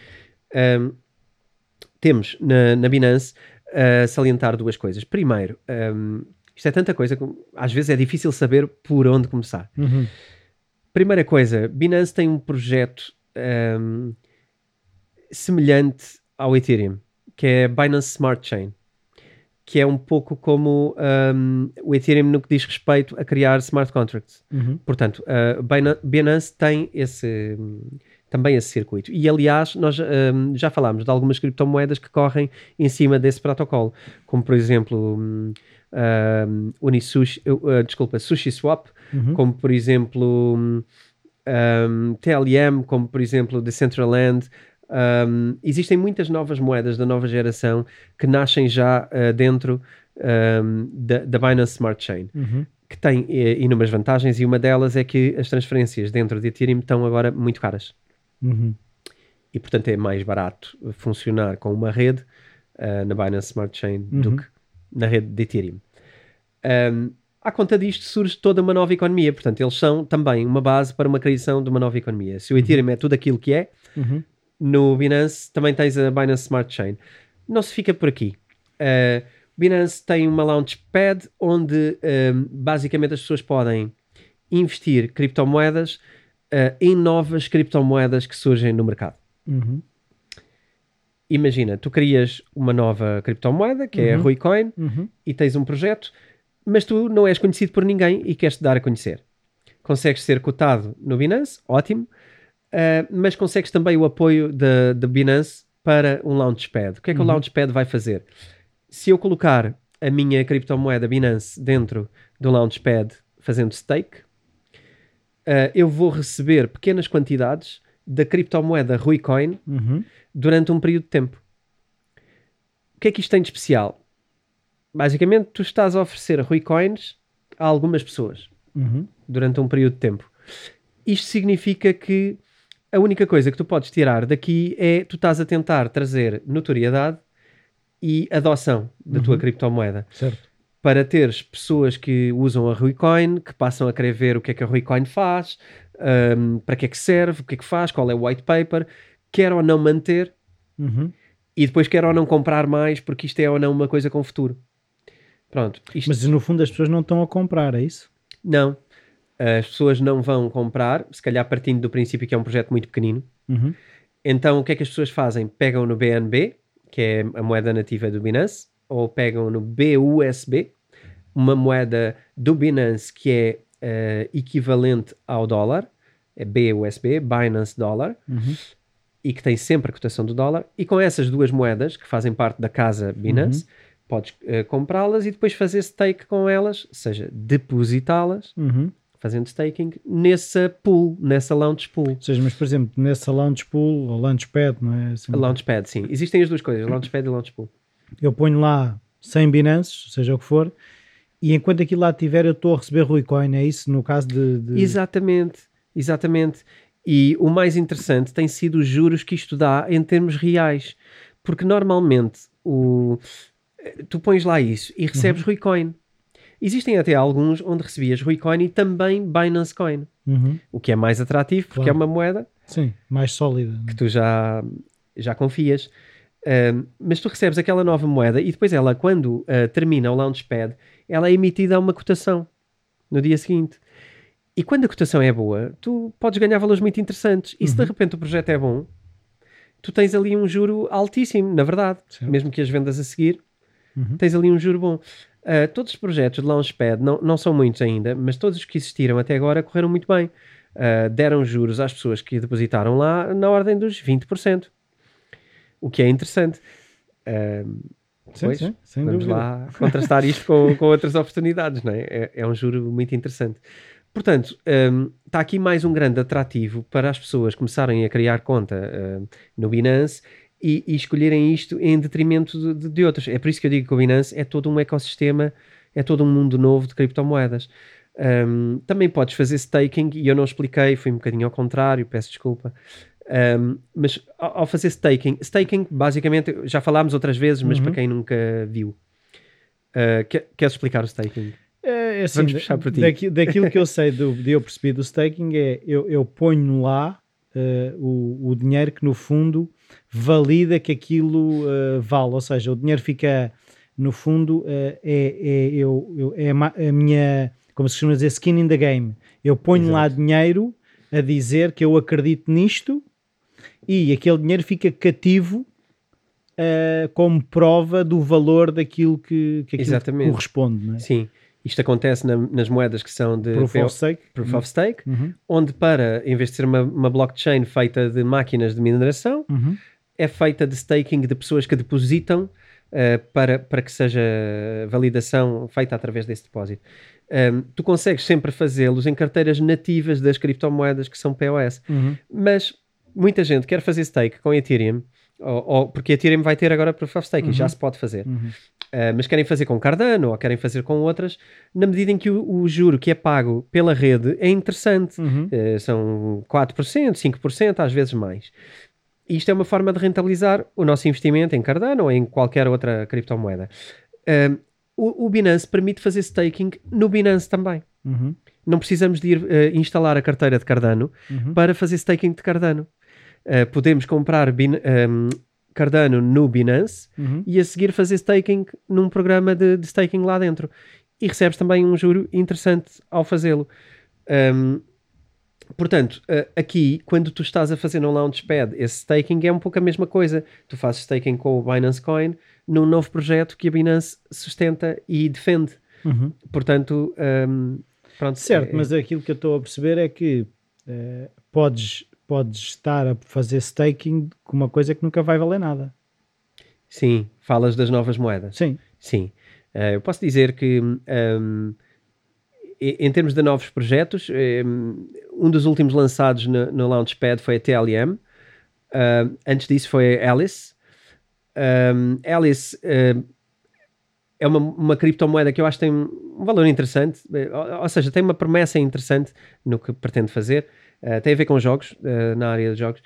Um, temos na, na Binance a salientar duas coisas. Primeiro, um, isto é tanta coisa que às vezes é difícil saber por onde começar. Uhum. Primeira coisa, Binance tem um projeto um, semelhante ao Ethereum, que é Binance Smart Chain, que é um pouco como um, o Ethereum no que diz respeito a criar smart contracts. Uhum. Portanto, Bina- Binance tem esse, hum, também esse circuito. E, aliás, nós hum, já falámos de algumas criptomoedas que correm em cima desse protocolo, como, por exemplo, hum, hum, Unisushi, uh, desculpa, SushiSwap, Uhum. como, por exemplo, hum, TLM, como, por exemplo, Decentraland. Hum, existem muitas novas moedas da nova geração que nascem já uh, dentro hum, da, da Binance Smart Chain Uhum. que tem eh, inúmeras vantagens e uma delas é que as transferências dentro de Ethereum estão agora muito caras Uhum. e portanto é mais barato funcionar com uma rede eh, na Binance Smart Chain do Uhum. que na rede de Ethereum. Um, à conta disto surge toda uma nova economia, portanto eles são também uma base para uma criação de uma nova economia. Se o Ethereum é tudo aquilo que é, Uhum. no Binance também tens a Binance Smart Chain. Não se fica por aqui. Uh, Binance tem uma launchpad onde um, basicamente as pessoas podem investir criptomoedas uh, em novas criptomoedas que surgem no mercado. Uhum. Imagina, tu crias uma nova criptomoeda que é a Uhum. Ruicoin Uhum. e tens um projeto, mas tu não és conhecido por ninguém e queres te dar a conhecer. Consegues ser cotado no Binance, ótimo, uh, mas consegues também o apoio da Binance para um Launchpad. O que é que o Uhum. Launchpad vai fazer? Se eu colocar a minha criptomoeda Binance dentro do Launchpad fazendo stake, uh, eu vou receber pequenas quantidades da criptomoeda Ruicoin Uhum. Durante um período de tempo. O que é que isto tem de especial? Basicamente, tu estás a oferecer Ruicoins a algumas pessoas Uhum. durante um período de tempo. Isto significa que a única coisa que tu podes tirar daqui é tu estás a tentar trazer notoriedade e adoção da tua Uhum. criptomoeda Certo. para teres pessoas que usam a Ruicoin, que passam a querer ver o que é que a Ruicoin faz, hum, para que é que serve, o que é que faz, qual é o white paper, quer ou não manter, Uhum. e depois quer ou não comprar mais porque isto é ou não uma coisa com futuro. Pronto. Isto... Mas no fundo as pessoas não estão a comprar, é isso? Não. As pessoas não vão comprar, se calhar partindo do princípio que é um projeto muito pequenino. Uhum. Então o que é que as pessoas fazem? Pegam no BNB, que é a moeda nativa do Binance, ou pegam no BUSB, uma moeda do Binance que é uh, equivalente ao dólar, é BUSB, Binance Dollar, Uhum. E que tem sempre a cotação do dólar, e com essas duas moedas, que fazem parte da casa Binance, podes eh, comprá-las e depois fazer stake com elas, ou seja, depositá-las, Uhum. fazendo staking, nessa pool, nessa launch pool. Ou seja, mas por exemplo, nessa launch pool ou launchpad, não é? Assim, Launchpad, sim. Existem as duas coisas, Launchpad e Launch Pool. eu ponho lá 100 Binance, seja o que for, e enquanto aquilo lá estiver, eu estou a receber Ruicoin, é isso? No caso de. de- Exatamente, exatamente. E o mais interessante tem sido os juros que isto dá em termos reais. Porque normalmente o, tu pões lá isso e recebes Ruicoin. Existem até alguns onde recebias Ruicoin e também Binance Coin, Uhum. o que é mais atrativo porque Claro. é uma moeda Sim, mais sólida. que tu já, já confias. Mas tu recebes aquela nova moeda e depois ela, quando ah, termina o Launchpad, ela é emitida a uma cotação no dia seguinte. E quando a cotação é boa, tu podes ganhar valores muito interessantes. E se de repente o projeto é bom, tu tens ali um juro altíssimo, na verdade. Certo. Mesmo que as vendas a seguir, Uhum. tens ali um juro bom. Ah, todos os projetos de Launchpad, não, não são muitos ainda, mas todos os que existiram até agora correram muito bem. Ah, deram juros às pessoas que depositaram lá na ordem dos 20%. O que é interessante. Ah, Sim, Pois, sim, sem Vamos dúvida. lá contrastar isto com, com outras oportunidades, não é? é? é um juro muito interessante. Portanto, hum, está aqui mais um grande atrativo para as pessoas começarem a criar conta hum, no Binance e, e escolherem isto em detrimento de, de- outros. É por isso que eu digo que o Binance é todo um ecossistema, é todo um mundo novo de criptomoedas. Hum, também podes fazer staking, e eu não expliquei, fui um bocadinho ao contrário, peço desculpa. Um, mas ao ao fazer staking, staking basicamente já falámos outras vezes, mas Uhum. para quem nunca viu, uh, que- queres explicar o staking? É, é assim, Vamos puxar por ti. daqui- daquilo que eu sei, do, de eu percebi do staking, é eu, eu ponho lá eh, o, o dinheiro que no fundo valida que aquilo eh, vale, ou seja, o dinheiro fica no fundo eh, é, é, eu, eu- é a minha, como se costuma dizer, skin in the game. Eu ponho lá dinheiro a dizer que eu acredito nisto e aquele dinheiro fica cativo eh, como prova do valor daquilo que, que aquilo Exatamente. corresponde, não é? Sim, isto acontece na- nas moedas que são de Proof PO of stake. Proof of Stake, Uhum, onde para, em vez de ser uma, uma blockchain feita de máquinas de mineração, uhum, é feita de staking de pessoas que depositam uh, para, para que seja validação feita através desse depósito. Um, tu consegues sempre fazê-los em carteiras nativas das criptomoedas que são POS. uhum. Mas muita gente quer fazer stake com Ethereum, ou, ou- porque Ethereum vai ter agora Proof of Stake e já se pode fazer. Uhum. Uh, mas querem fazer com Cardano ou querem fazer com outras, na medida em que o, o juro que é pago pela rede é interessante. Uhum. Uh, são 4%, 5%, às vezes mais. Isto é uma forma de rentabilizar o nosso investimento em Cardano ou em qualquer outra criptomoeda. Um, o, o Binance permite fazer staking no Binance também. Uhum. Não precisamos de ir uh, instalar a carteira de Cardano Uhum. para fazer staking de Cardano. Uh, podemos comprar Bin- um, Cardano no Binance Uhum. e a seguir fazer staking num programa de, de staking lá dentro. E recebes também um juro interessante ao fazê-lo. Um, portanto, uh, aqui, quando tu estás a fazer no Launchpad esse staking, é um pouco a mesma coisa. Tu fazes staking com o Binance Coin num novo projeto que a Binance sustenta e defende. Uhum. Portanto, um, pronto. Certo, é- mas aquilo que eu estou a perceber é que eh, podes, podes estar a fazer staking com uma coisa que nunca vai valer nada. Sim, falas das novas moedas. Sim. Sim. Eh, eu posso dizer que, hum, e- em termos de novos projetos, hum, um dos últimos lançados no, no Launchpad foi a TLM. Hum, antes disso foi a Alice. Hum, Alice hum, é uma, uma criptomoeda que eu acho que tem um valor interessante, eh, ou, ou seja, tem uma promessa interessante no que pretende fazer. Eh, tem a ver com jogos, eh, na área de jogos.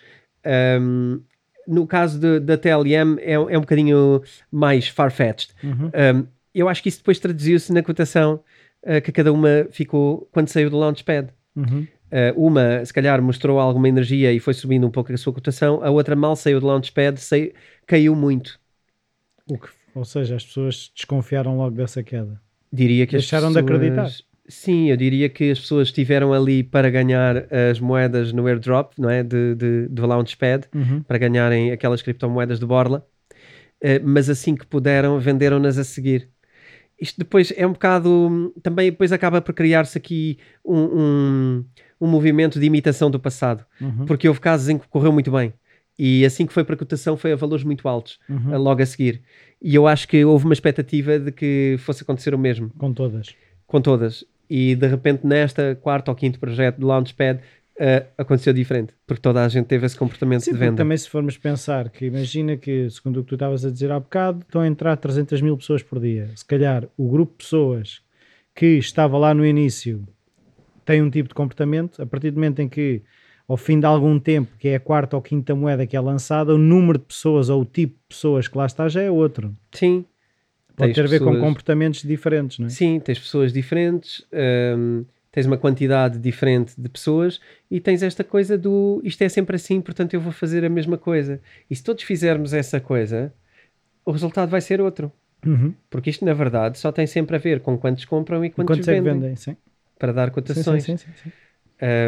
Hum, no caso de- da TLM é, um- é um bocadinho mais far-fetched. Uhum. Um, eu acho que isso depois traduziu-se na cotação uh, que cada uma ficou quando saiu do Launchpad. Uhum. Uh, uma, se calhar, mostrou alguma energia e foi subindo um pouco a sua cotação, a outra mal saiu do Launchpad, saiu, caiu muito. Que, ou seja, as pessoas desconfiaram logo dessa queda. Diria que Deixaram pessoas, de acreditar. Sim, eu diria que as pessoas estiveram ali para ganhar as moedas no airdrop, não é? De, de, do Launchpad, uhum. para ganharem aquelas criptomoedas de Borla, uh, mas assim que puderam, venderam-nas a seguir isto depois é um bocado. Também depois acaba por criar-se aqui um, um, um, movimento de imitação do passado, uhum. porque houve casos em que correu muito bem. E assim que foi para a cotação foi a valores muito altos, uhum. logo a seguir. E eu acho que houve uma expectativa de que fosse acontecer o mesmo. Com todas. Com todas. E de repente, nesta quarta ou quinto projeto do Launchpad, uh, aconteceu diferente, porque toda a gente teve esse comportamento Sim, de venda. também se formos pensar que imagina que, segundo o que tu estavas a dizer há bocado, estão a entrar 300 mil pessoas por dia. Se calhar o grupo de pessoas que estava lá no início tem um tipo de comportamento, a partir do momento em que ao fim de algum tempo, que é a quarta ou quinta moeda que é lançada, o número de pessoas ou o tipo de pessoas que lá está já é outro. Sim. Pode ter a ver com comportamentos diferentes, não é? Sim, tens pessoas diferentes. Um tens uma quantidade diferente de pessoas e tens esta coisa do isto é sempre assim, portanto eu vou fazer a mesma coisa. E se todos fizermos essa coisa, o resultado vai ser outro. Uhum. Porque isto, na verdade, só tem sempre a ver com quantos compram e quantos, quantos é vendem, vendem sim. para dar cotações. Sim, sim, sim,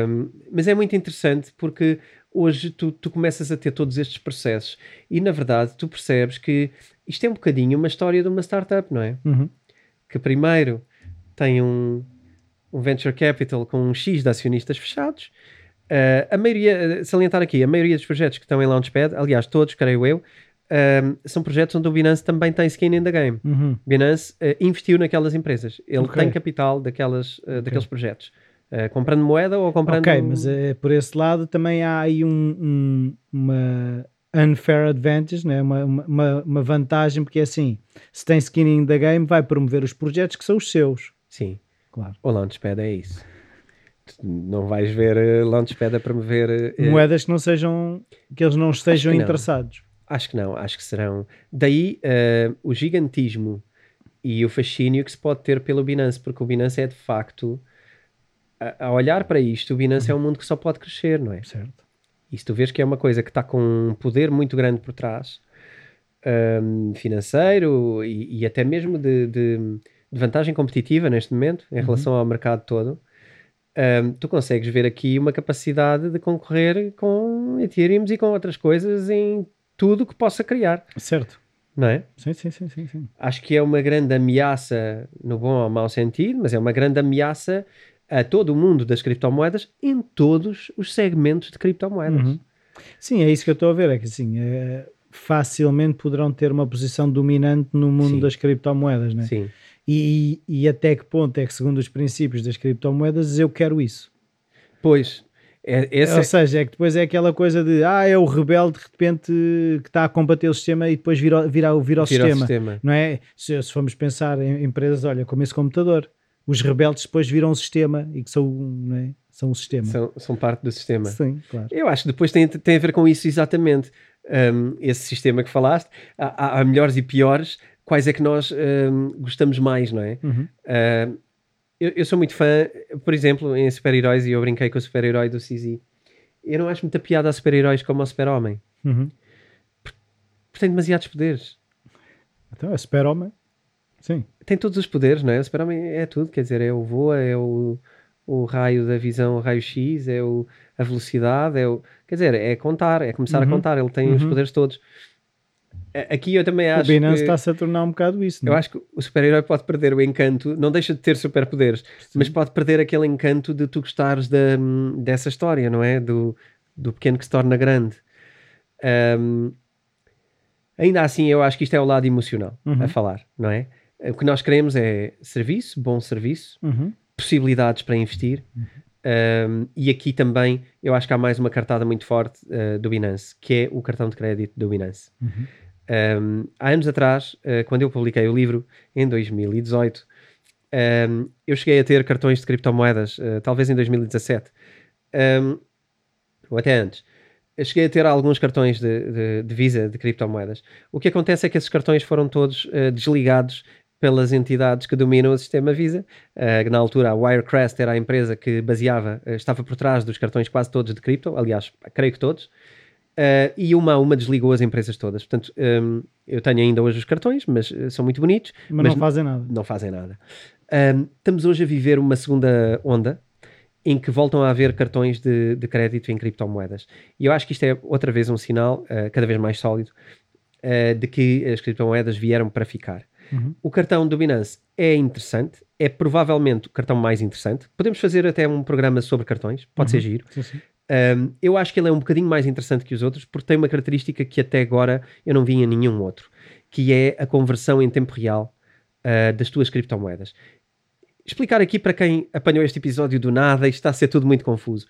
um, mas é muito interessante porque hoje tu, tu começas a ter todos estes processos e, na verdade, tu percebes que isto é um bocadinho uma história de uma startup, não é? Uhum. Que primeiro tem um, um venture capital com um X de acionistas fechados. Uh, a maioria, salientar aqui, a maioria dos projetos que estão em Launchpad, aliás, todos, creio eu, uh, são projetos onde o Binance também tem skin in the game. Uhum. Binance uh, investiu naquelas empresas. Ele okay. tem capital daquelas, okay. daqueles projetos. Comprando moeda ou comprando. Ok, mas por esse lado também há aí um, um, uma unfair advantage, né? uma, uma, uma vantagem, porque é assim: se tem skin in the game, vai promover os projetos que são os seus. Sim. Claro. O Launchpad é isso. Tu não vais ver uh, Launchpad a promover uh, moedas que não sejam que eles não estejam interessados. Acho que não, acho que serão. Daí uh, o gigantismo e o fascínio que se pode ter pelo Binance, porque o Binance é de facto a, a olhar para isto, o Binance é um mundo que só pode crescer, não é? Certo. E se tu vês que é uma coisa que está com um poder muito grande por trás, um, financeiro e, e, até mesmo de, de de vantagem competitiva neste momento em uhum. relação ao mercado todo, um, tu consegues ver aqui uma capacidade de concorrer com Ethereum e com outras coisas em tudo que possa criar. Certo. Não é? Sim, sim, sim, sim, sim. Acho que é uma grande ameaça, no bom ou mau sentido, mas é uma grande ameaça a todo o mundo das criptomoedas em todos os segmentos de criptomoedas. Uhum. Sim, é isso que eu estou a ver. É que assim, é, facilmente poderão ter uma posição dominante no mundo sim. das criptomoedas, né? Sim. E, e até que ponto é que, segundo os princípios das criptomoedas, eu quero isso? Pois. É, Ou seja, é que depois é aquela coisa de ah, é o rebelde de repente que está a combater o sistema e depois vira, vira, vira, o, sistema, sistema. Não é? Se, se formos pensar em empresas, olha, como esse computador, os rebeldes depois viram o sistema e que são, é? são o sistema. São, são parte do sistema. Sim, claro. Eu acho que depois tem, tem a ver com isso exatamente. Um, esse sistema que falaste, há, há melhores e piores, quais é que nós um, gostamos mais, não é? Uhum. Uh, eu, eu, sou muito fã, por exemplo, em super-heróis, e eu brinquei com o super-herói do CZ. Eu não acho muita piada a super-heróis como ao super-homem. Uhum. Porque tem demasiados poderes. Então, é super-homem, sim. Tem todos os poderes, não é? O super-homem é tudo, quer dizer, é o voa, é o, o raio da visão, o raio-x, é o, a velocidade, é o... Quer dizer, é contar, é começar uhum. a contar, ele tem uhum. os poderes todos. Aqui eu também acho. O Binance está-se a tornar um bocado isso. Não? Eu acho que o super-herói pode perder o encanto, não deixa de ter superpoderes, mas pode perder aquele encanto de tu gostares da, dessa história, não é? Do, do pequeno que se torna grande. Um, ainda assim, eu acho que isto é o lado emocional uhum. a falar, não é? O que nós queremos é serviço, bom serviço, uhum. possibilidades para investir. Uhum. Um, e aqui também eu acho que há mais uma cartada muito forte uh, do Binance, que é o cartão de crédito do Binance. Uhum. Um, há anos atrás, uh, quando eu publiquei o livro, em 2018, um, eu cheguei a ter cartões de criptomoedas, uh, talvez em 2017, um, ou até antes. Eu cheguei a ter alguns cartões de, de, de, Visa de criptomoedas. O que acontece é que esses cartões foram todos desligados pelas entidades que dominam o sistema Visa. Uh, na altura, a Wirecrest era a empresa que baseava, uh, estava por trás dos cartões quase todos de cripto, aliás, creio que todos. Uh, e uma a uma desligou as empresas todas. Portanto, um, eu tenho ainda hoje os cartões, mas são muito bonitos. Mas, mas não fazem nada. Não fazem nada. Um, estamos hoje a viver uma segunda onda em que voltam a haver cartões de, de crédito em criptomoedas. E eu acho que isto é outra vez um sinal cada vez mais sólido de que as criptomoedas vieram para ficar. Uhum. O cartão do Binance é interessante, é provavelmente o cartão mais interessante. Podemos fazer até um programa sobre cartões, pode uhum. ser giro. Sim, sim. Um, eu acho que ele é um bocadinho mais interessante que os outros porque tem uma característica que até agora eu não vi em nenhum outro, que é a conversão em tempo real uh, das tuas criptomoedas explicar aqui para quem apanhou este episódio do nada e está a ser tudo muito confuso.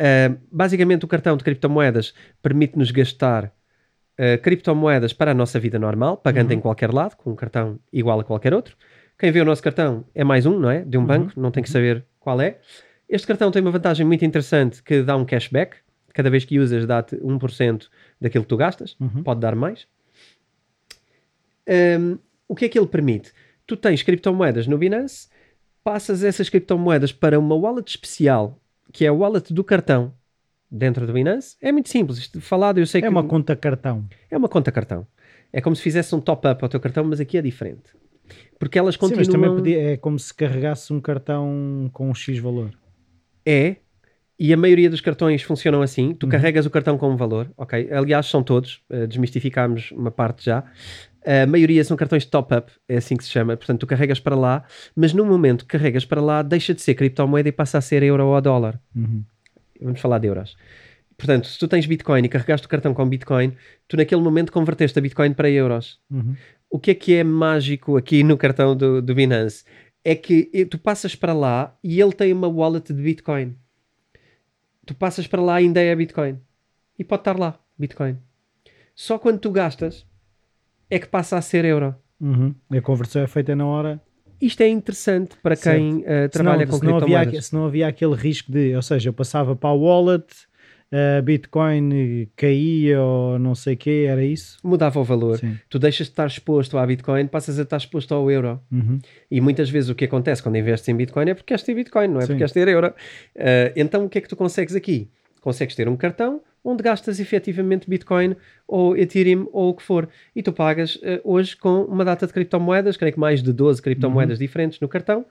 Uh, basicamente, o cartão de criptomoedas permite-nos gastar uh, criptomoedas para a nossa vida normal, pagando uhum. em qualquer lado, com um cartão igual a qualquer outro. Quem vê o nosso cartão é mais um, não é? De um uhum. banco, não tem que saber qual é. Este cartão tem uma vantagem muito interessante que dá um cashback. Cada vez que usas, dá-te 1% daquilo que tu gastas. Uhum. Pode dar mais. Um, o que é que ele permite? Tu tens criptomoedas no Binance passas essas criptomoedas para uma wallet especial, que é a wallet do cartão, dentro do Binance. É muito simples. Isto falado, eu sei é que. É uma conta cartão. É uma conta cartão. É como se fizesse um top-up ao teu cartão, mas aqui é diferente. Porque elas continuam. Sim, mas também podia, é como se carregasse um cartão com um X valor. É, e a maioria dos cartões funcionam assim. Tu uhum. carregas o cartão com um valor, ok? Aliás, são todos. Uh, desmistificámos uma parte já. A maioria são cartões de top-up, é assim que se chama. Portanto, tu carregas para lá, mas no momento que carregas para lá, deixa de ser criptomoeda e passa a ser euro ou dólar. Uhum. Vamos falar de euros. Portanto, se tu tens Bitcoin e carregaste o cartão com Bitcoin, tu naquele momento converteste a Bitcoin para euros. Uhum. O que é que é mágico aqui no cartão do, do Binance? É que tu passas para lá e ele tem uma wallet de Bitcoin. Tu passas para lá e ainda é Bitcoin. E pode estar lá, Bitcoin. Só quando tu gastas, é que passa a ser euro. Uhum. A conversão é feita na hora. Isto é interessante para quem uh, trabalha com não, havia, se não havia aquele risco de, ou seja, eu passava para a wallet, uh, Bitcoin caía ou não sei o quê, era isso? Mudava o valor. Sim. Tu deixas de estar exposto à Bitcoin, passas a estar exposto ao euro. Uhum. E muitas vezes o que acontece quando investes em Bitcoin é porque queres ter Bitcoin, não é Sim. porque queres ter euro. Uh, então o que é que tu consegues aqui? Consegues ter um cartão onde gastas efetivamente Bitcoin ou Ethereum ou o que for. E tu pagas uh, hoje com uma data de criptomoedas, creio que mais de 12 criptomoedas uhum. diferentes no cartão.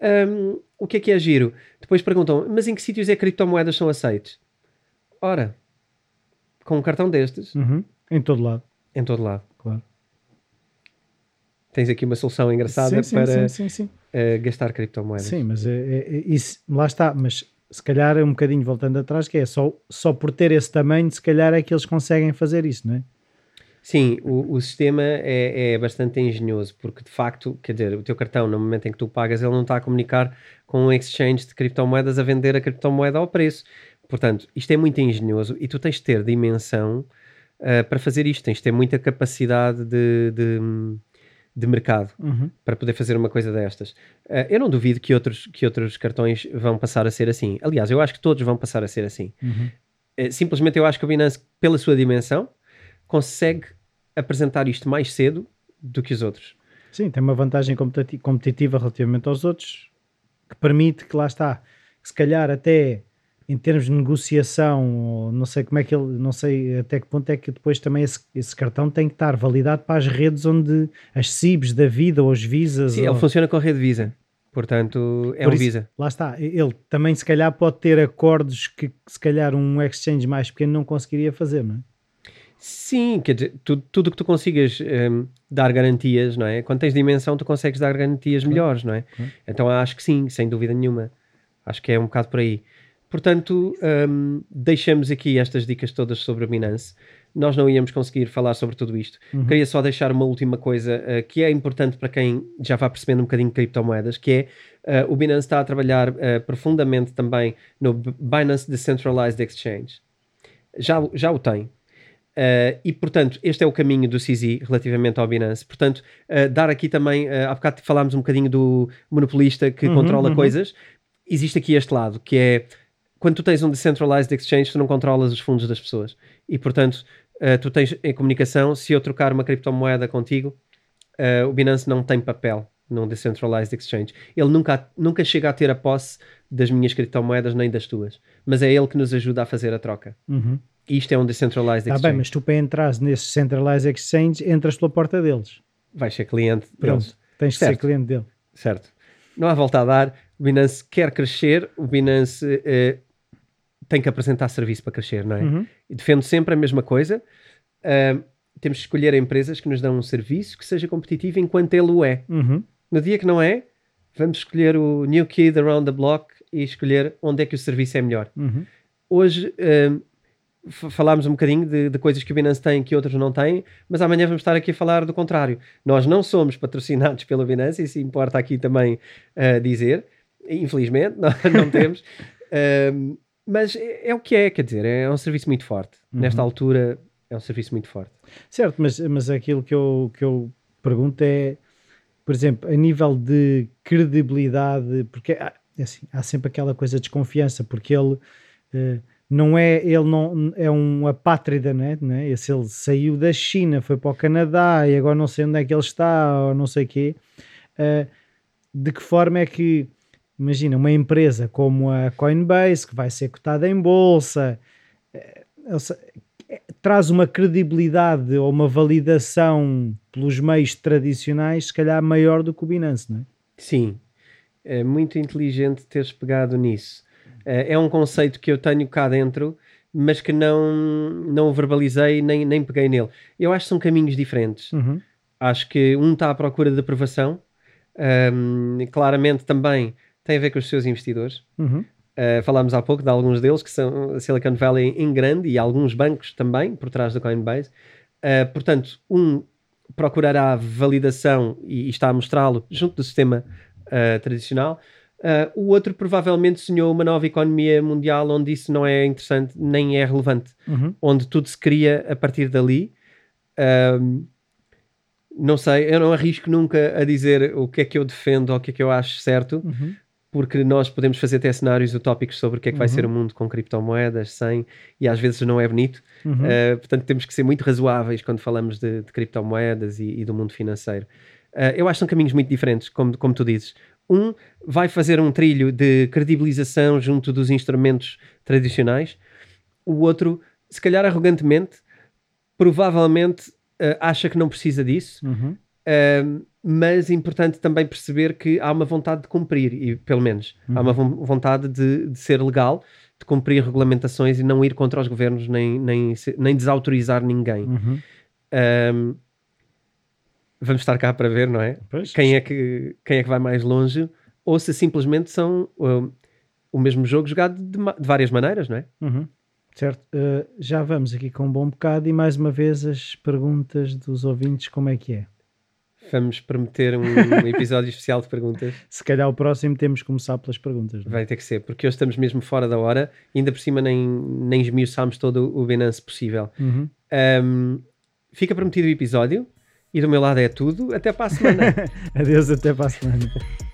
Um, o que é que é giro? Depois perguntam, mas em que sítios é que criptomoedas são aceites? Ora, com um cartão destes... Uhum. Em todo lado. Em todo lado. Claro. Tens aqui uma solução engraçada sim, para sim, sim, uh, gastar criptomoedas. Sim, mas é, é, isso, lá está, mas se calhar é um bocadinho voltando atrás, que é só, só por ter esse tamanho, se calhar é que eles conseguem fazer isso, não é? Sim, o, o sistema é, é, bastante engenhoso, porque de facto, quer dizer, o teu cartão, no momento em que tu pagas, ele não está a comunicar com um exchange de criptomoedas a vender a criptomoeda ao preço. Portanto, isto é muito engenhoso e tu tens de ter dimensão uh, para fazer isto, tens de ter muita capacidade de, de de mercado uhum. para poder fazer uma coisa destas. Uh, eu não duvido que outros, que outros cartões vão passar a ser assim. Aliás, eu acho que todos vão passar a ser assim. Uhum. Uh, simplesmente eu acho que o Binance, pela sua dimensão, consegue apresentar isto mais cedo do que os outros. Sim, tem uma vantagem competitiva relativamente aos outros que permite que lá está, que se calhar até em termos de negociação, não sei como é que ele, não sei até que ponto é que depois também esse, esse cartão tem que estar validado para as redes onde as CIBs da vida ou as visas. Sim, ou... ele funciona com a rede Visa. Portanto, é Por um isso, Visa. Lá está. Ele também, se calhar, pode ter acordos que, se calhar, um exchange mais pequeno não conseguiria fazer, não é? Sim, quer dizer, tu, tudo que tu consigas um, dar garantias, não é? Quando tens dimensão, tu consegues dar garantias melhores, não é? Então acho que sim, sem dúvida nenhuma. Acho que é um bocado por aí. Portanto, um, deixamos aqui estas dicas todas sobre a Binance. Nós não íamos conseguir falar sobre tudo isto. Uhum. Queria só deixar uma última coisa uh, que é importante para quem já vai percebendo um bocadinho de criptomoedas, que é uh, o Binance está a trabalhar uh, profundamente também no Binance Decentralized Exchange. Já, já o tem. e, portanto, este é o caminho do CZ relativamente ao Binance. Portanto, dar aqui também, há bocado falámos um bocadinho do monopolista que uhum, controla uhum. coisas. Existe aqui este lado, que é quando tu tens um decentralized exchange, tu não controlas os fundos das pessoas. E, portanto, uh, tu tens em comunicação, se eu trocar uma criptomoeda contigo, uh, o Binance não tem papel num Decentralized Exchange. Ele nunca, nunca chega a ter a posse das minhas criptomoedas nem das tuas, mas é ele que nos ajuda a fazer a troca. Uhum. Isto é um Decentralized Está Exchange. bem, mas tu para entrar nesse Centralized Exchange entras pela porta deles. Vais ser cliente Pronto, deles. tens de Certo. ser cliente dele. Certo. Não há volta a dar. O Binance quer crescer, o Binance eh, tem que apresentar serviço para crescer, não é? Uhum. E defendo sempre a mesma coisa. Ah, temos de escolher empresas que nos dão um serviço que seja competitivo enquanto ele o é. Uhum. No dia que não é, vamos escolher o new kid around the block e escolher onde é que o serviço é melhor. Uhum. Hoje f- falámos um bocadinho de, de coisas que o Binance tem que outros não têm, mas amanhã vamos estar aqui a falar do contrário. Nós não somos patrocinados pelo Binance, isso importa aqui também ah, dizer. Infelizmente, *laughs* não, não temos. *laughs* Mas é, é o que é, quer dizer, é um serviço muito forte. Nesta altura, é um serviço muito forte. Certo, mas, mas aquilo que eu, que eu pergunto é, por exemplo, a nível de credibilidade, porque há, é assim, há sempre aquela coisa de desconfiança, porque ele eh, não é, ele não é um apátrida, não é? Não é? Esse ele saiu da China, foi para o Canadá e agora não sei onde é que ele está, ou não sei o quê. Eh, de que forma é que, imagina, uma empresa como a Coinbase, que vai ser cotada em bolsa, eh, se- traz uma credibilidade ou uma validação pelos meios tradicionais, se calhar maior do que o Binance, não é? Sim, é muito inteligente teres pegado nisso. Eh, É um conceito que eu tenho cá dentro, mas que não, não o verbalizei nem, nem peguei nele. Eu acho que são caminhos diferentes. Uhum. Acho que um está à procura de aprovação, ahm, claramente também tem a ver com os seus investidores. Uhum. Uh, falámos há pouco de alguns deles que são Silicon Valley em grande e alguns bancos também por trás do Coinbase. Uh, portanto, um procurará validação e, e está a mostrá-lo junto do sistema uh, tradicional. O outro provavelmente sonhou uma nova economia mundial onde isso não é interessante nem é relevante, Uhum. onde tudo se cria a partir dali. Não sei, eu não arrisco nunca a dizer o que é que eu defendo ou o que é que eu acho certo, Uhum. Porque nós podemos fazer até cenários utópicos sobre o que é que vai Uhum. ser o mundo com criptomoedas, sem, e às vezes não é bonito. Uhum. Uh, portanto, temos que ser muito razoáveis quando falamos de, de criptomoedas e, e do mundo financeiro. Uh, eu acho que são caminhos muito diferentes, como, como tu dizes. Um vai fazer um trilho de credibilização junto dos instrumentos tradicionais, o outro, se calhar arrogantemente, provavelmente uh, acha que não precisa disso, Uhum. Mas é importante também perceber que há uma vontade de cumprir, e pelo menos há uma von- vontade de, de ser legal, de cumprir regulamentações e não ir contra os governos nem, nem, nem desautorizar ninguém. Uhum. Um, vamos estar cá para ver, não é? Pois. Quem é que, quem é que vai mais longe, ou se simplesmente são um, o mesmo jogo jogado de, de várias maneiras, não é? Uhum. Certo, Uh, já vamos aqui com um bom bocado e mais uma vez as perguntas dos ouvintes, como é que é? Vamos prometer um *laughs* episódio especial de perguntas. Se calhar o próximo temos que começar pelas perguntas. não é? Vai ter que ser, porque hoje estamos mesmo fora da hora, ainda por cima nem, nem esmiuçámos todo o Binance possível. Uhum. Um, fica prometido o episódio e do meu lado é tudo. Até para a semana. *laughs* Adeus, até para a semana. *laughs*